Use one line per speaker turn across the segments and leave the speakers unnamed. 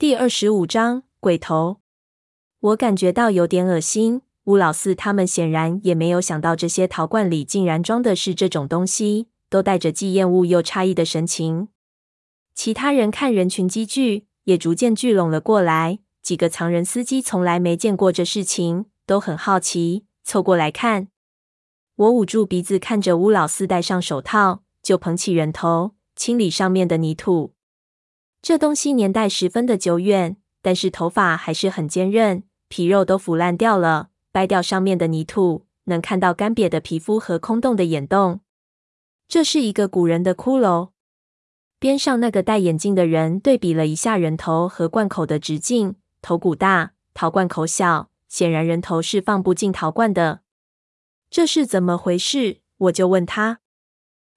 第二十五章鬼头。我感觉到有点恶心。乌老四他们显然也没有想到，这些陶罐里竟然装的是这种东西，都带着既厌恶又诧异的神情。其他人看人群积聚，也逐渐聚拢了过来。几个藏人司机从来没见过这事情，都很好奇，凑过来看。我捂住鼻子，看着乌老四戴上手套，就捧起人头，清理上面的泥土。这东西年代十分的久远，但是头发还是很坚韧，皮肉都腐烂掉了，掰掉上面的泥土，能看到干瘪的皮肤和空洞的眼洞。这是一个古人的骷髅。边上那个戴眼镜的人对比了一下人头和罐口的直径，头骨大，陶罐口小，显然人头是放不进陶罐的。这是怎么回事？我就问他。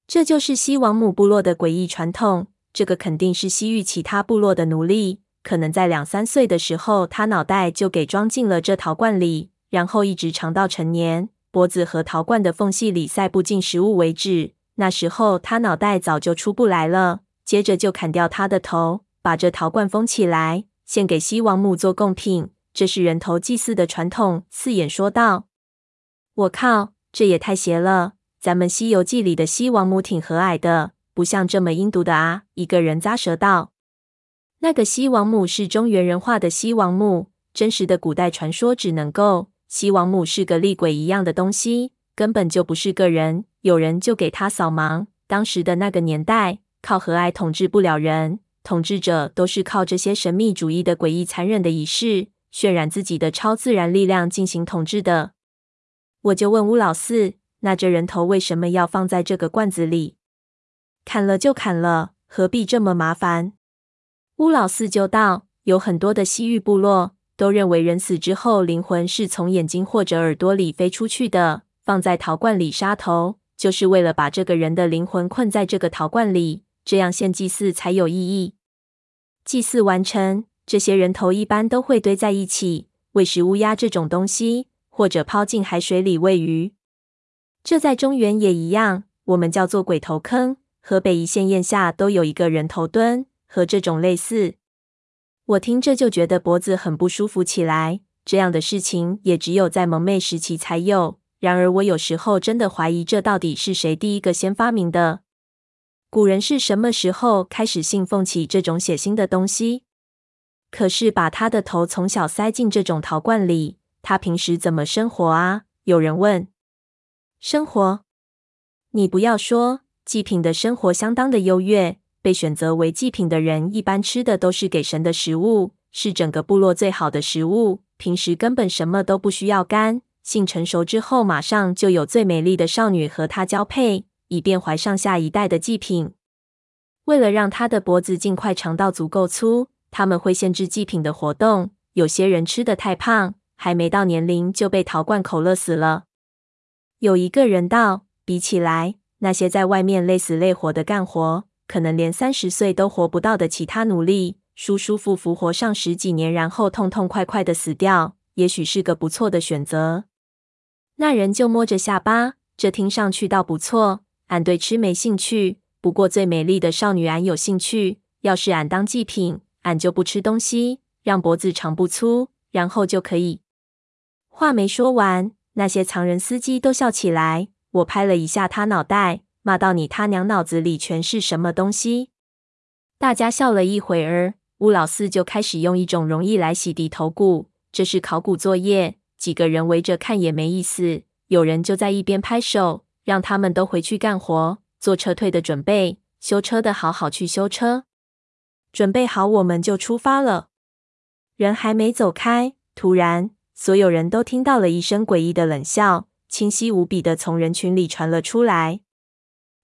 这就是西王母部落的诡异传统。这个肯定是西域其他部落的奴隶，可能在两三岁的时候，他脑袋就给装进了这陶罐里，然后一直长到成年，脖子和陶罐的缝隙里塞不进食物为止。那时候他脑袋早就出不来了，接着就砍掉他的头，把这陶罐封起来，献给西王母做贡品。这是人头祭祀的传统。四眼说道：“我靠，这也太邪了！咱们《西游记》里的西王母挺和蔼的。”不像这么阴毒的啊！一个人咂舌道：“那个西王母是中原人画的西王母，真实的古代传说只能够西王母是个厉鬼一样的东西，根本就不是个人。有人就给他扫盲。当时的那个年代，靠和蔼统治不了人，统治者都是靠这些神秘主义的诡异、残忍的仪式，渲染自己的超自然力量进行统治的。”我就问乌老四：“那这人头为什么要放在这个罐子里？”砍了就砍了，何必这么麻烦？乌老四就道：“有很多的西域部落都认为人死之后灵魂是从眼睛或者耳朵里飞出去的，放在陶罐里杀头，就是为了把这个人的灵魂困在这个陶罐里，这样献祭祀才有意义。祭祀完成，这些人头一般都会堆在一起，喂食乌鸦这种东西，或者抛进海水里喂鱼。这在中原也一样，我们叫做鬼头坑。”河北一县堰下都有一个人头墩，和这种类似。我听着就觉得脖子很不舒服起来。这样的事情也只有在蒙昧时期才有。然而，我有时候真的怀疑，这到底是谁第一个先发明的？古人是什么时候开始信奉起这种血腥的东西？可是把他的头从小塞进这种陶罐里，他平时怎么生活啊？有人问。生活？你不要说。祭品的生活相当的优越，被选择为祭品的人一般吃的都是给神的食物，是整个部落最好的食物。平时根本什么都不需要干，性成熟之后马上就有最美丽的少女和他交配，以便怀上下一代的祭品。为了让他的脖子尽快长到足够粗，他们会限制祭品的活动。有些人吃得太胖，还没到年龄就被陶罐口乐死了。有一个人道：“比起来。”那些在外面累死累活的干活，可能连三十岁都活不到的其他奴隶，舒舒服服活上十几年，然后痛痛快快的死掉，也许是个不错的选择。那人就摸着下巴，这听上去倒不错。俺对吃没兴趣，不过最美丽的少女俺有兴趣。要是俺当祭品，俺就不吃东西，让脖子长不粗，然后就可以。话没说完，那些藏人司机都笑起来。我拍了一下他脑袋，骂到：“你他娘脑子里全是什么东西？”大家笑了一会儿，乌老四就开始用一种溶液来洗涤头骨，这是考古作业。几个人围着看也没意思，有人就在一边拍手，让他们都回去干活，做撤退的准备。修车的好好去修车，准备好我们就出发了。人还没走开，突然所有人都听到了一声诡异的冷笑。清晰无比的从人群里传了出来，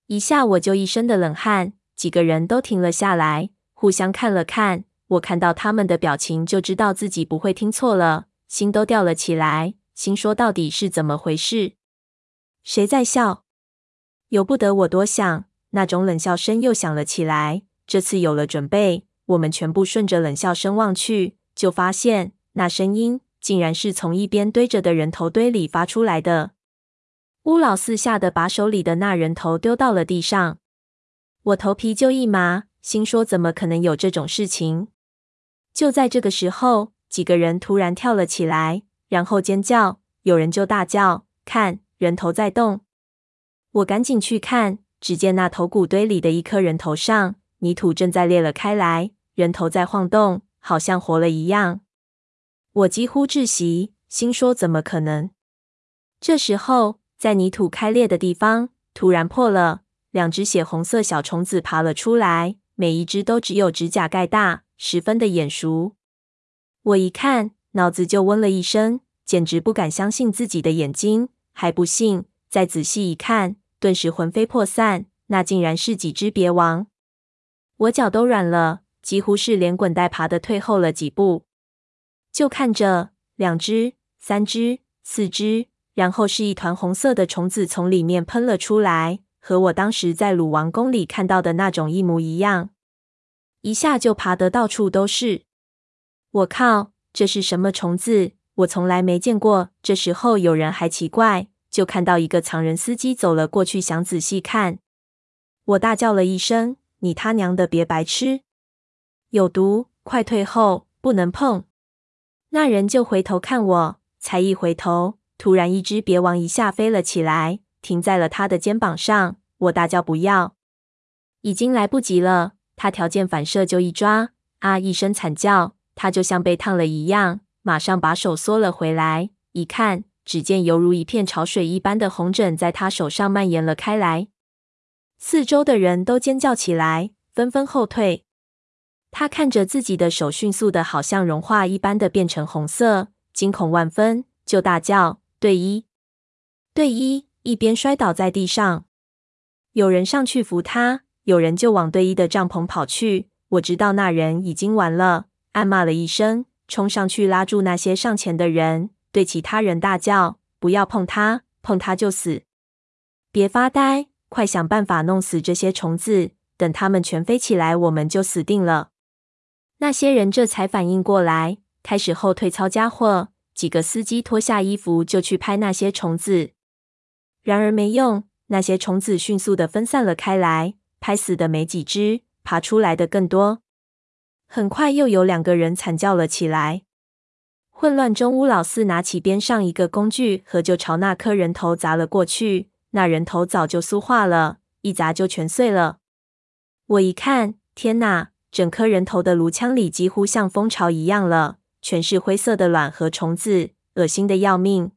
一下我就一身的冷汗，几个人都停了下来，互相看了看。我看到他们的表情，就知道自己不会听错了，心都吊了起来，心说到底是怎么回事？谁在笑？由不得我多想，那种冷笑声又响了起来。这次有了准备，我们全部顺着冷笑声望去，就发现那声音竟然是从一边堆着的人头堆里发出来的。乌老四吓得把手里的那人头丢到了地上，我头皮就一麻，心说怎么可能有这种事情？就在这个时候，几个人突然跳了起来，然后尖叫，有人就大叫：“看，人头在动！”我赶紧去看，只见那头骨堆里的一颗人头上，泥土正在裂了开来，人头在晃动，好像活了一样。我几乎窒息，心说：“怎么可能？”这时候，在泥土开裂的地方突然破了，两只血红色小虫子爬了出来，每一只都只有指甲盖大，十分的眼熟。我一看，脑子就嗡了一声，简直不敢相信自己的眼睛，还不信，再仔细一看，顿时魂飞魄散。那竟然是几只别王！我脚都软了，几乎是连滚带爬的退后了几步。就看着两只、三只、四只。然后是一团红色的虫子从里面喷了出来，和我当时在鲁王宫里看到的那种一模一样，一下就爬得到处都是。我靠，这是什么虫子？我从来没见过。这时候有人还奇怪，就看到一个藏人司机走了过去，想仔细看。我大叫了一声：“你他娘的别白痴，有毒！快退后，不能碰！”那人就回头看我，才一回头。突然，一只别王一下飞了起来，停在了他的肩膀上。我大叫：“不要！”已经来不及了。他条件反射就一抓，啊一声惨叫，他就像被烫了一样，马上把手缩了回来。一看，只见犹如一片潮水一般的红疹在他手上蔓延了开来。四周的人都尖叫起来，纷纷后退。他看着自己的手迅速的，好像融化一般的变成红色，惊恐万分，就大叫。队医，队医一边摔倒在地上，有人上去扶他，有人就往队医的帐篷跑去。我知道那人已经完了，暗骂了一声，冲上去拉住那些上前的人，对其他人大叫：“不要碰他，碰他就死！别发呆，快想办法弄死这些虫子，等他们全飞起来，我们就死定了。”那些人这才反应过来，开始后退操家伙。几个司机脱下衣服就去拍那些虫子，然而没用，那些虫子迅速的分散了开来，拍死的没几只，爬出来的更多。很快又有两个人惨叫了起来。混乱中，乌老四拿起边上一个工具盒，就朝那颗人头砸了过去。那人头早就酥化了，一砸就全碎了。我一看，天哪！整颗人头的颅腔里几乎像蜂巢一样了。全是灰色的卵和虫子，恶心的要命。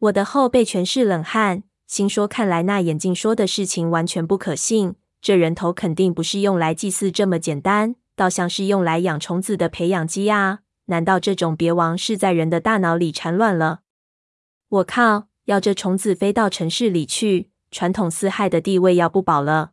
我的后背全是冷汗，心说：看来那眼镜说的事情完全不可信。这人头肯定不是用来祭祀这么简单，倒像是用来养虫子的培养基啊！难道这种别王是在人的大脑里产卵了？我靠！要这虫子飞到城市里去，传统四害的地位要不保了。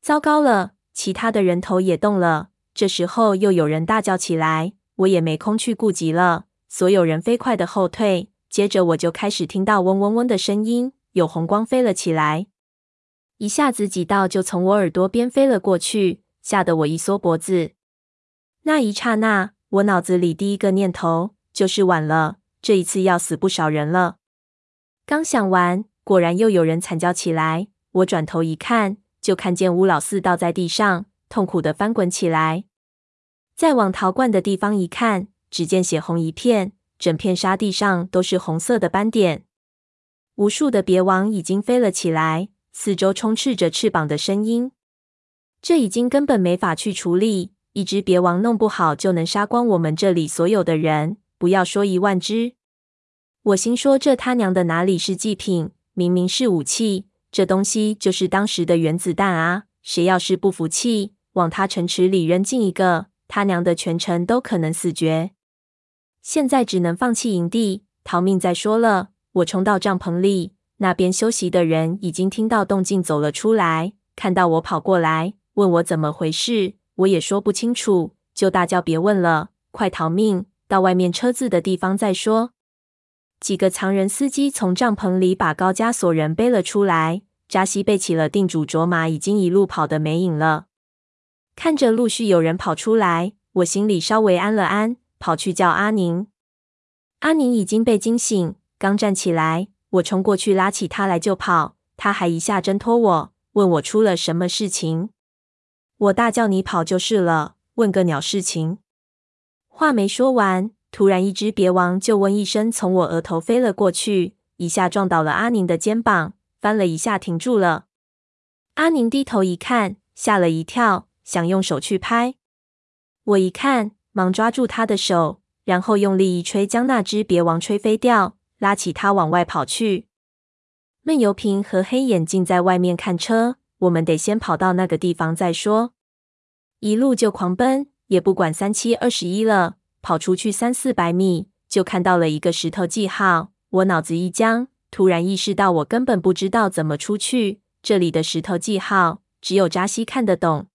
糟糕了！其他的人头也动了。这时候又有人大叫起来。我也没空去顾及了，所有人飞快的后退。接着我就开始听到嗡嗡嗡的声音，有红光飞了起来，一下子几道就从我耳朵边飞了过去，吓得我一缩脖子。那一刹那，我脑子里第一个念头就是晚了，这一次要死不少人了。刚想完，果然又有人惨叫起来。我转头一看，就看见乌老四倒在地上，痛苦的翻滚起来。再往陶罐的地方一看，只见血红一片，整片沙地上都是红色的斑点。无数的别王已经飞了起来，四周充斥着翅膀的声音。这已经根本没法去处理，一只别王弄不好就能杀光我们这里所有的人，不要说一万只。我心说：这他娘的哪里是祭品，明明是武器！这东西就是当时的原子弹啊！谁要是不服气，往他城池里扔进一个。他娘的，全城都可能死绝！现在只能放弃营地，逃命再说了。我冲到帐篷里，那边休息的人已经听到动静走了出来，看到我跑过来，问我怎么回事。我也说不清楚，就大叫：“别问了，快逃命！到外面车子的地方再说。”几个藏人司机从帐篷里把高加索人背了出来，扎西背起了定主卓玛，已经一路跑得没影了。看着陆续有人跑出来，我心里稍微安了安，跑去叫阿宁。阿宁已经被惊醒，刚站起来，我冲过去拉起他来就跑，他还一下挣脱我，问我出了什么事情。我大叫：“你跑就是了，问个鸟事情！”话没说完，突然一只别王救瘟一声从我额头飞了过去，一下撞倒了阿宁的肩膀，翻了一下停住了。阿宁低头一看，吓了一跳，想用手去拍。我一看，忙抓住他的手，然后用力一吹，将那只别王吹飞掉，拉起他往外跑去。闷油瓶和黑眼镜在外面看车，我们得先跑到那个地方再说。一路就狂奔，也不管三七二十一了。跑出去三四百米，就看到了一个石头记号。我脑子一僵，突然意识到我根本不知道怎么出去。这里的石头记号，只有扎西看得懂。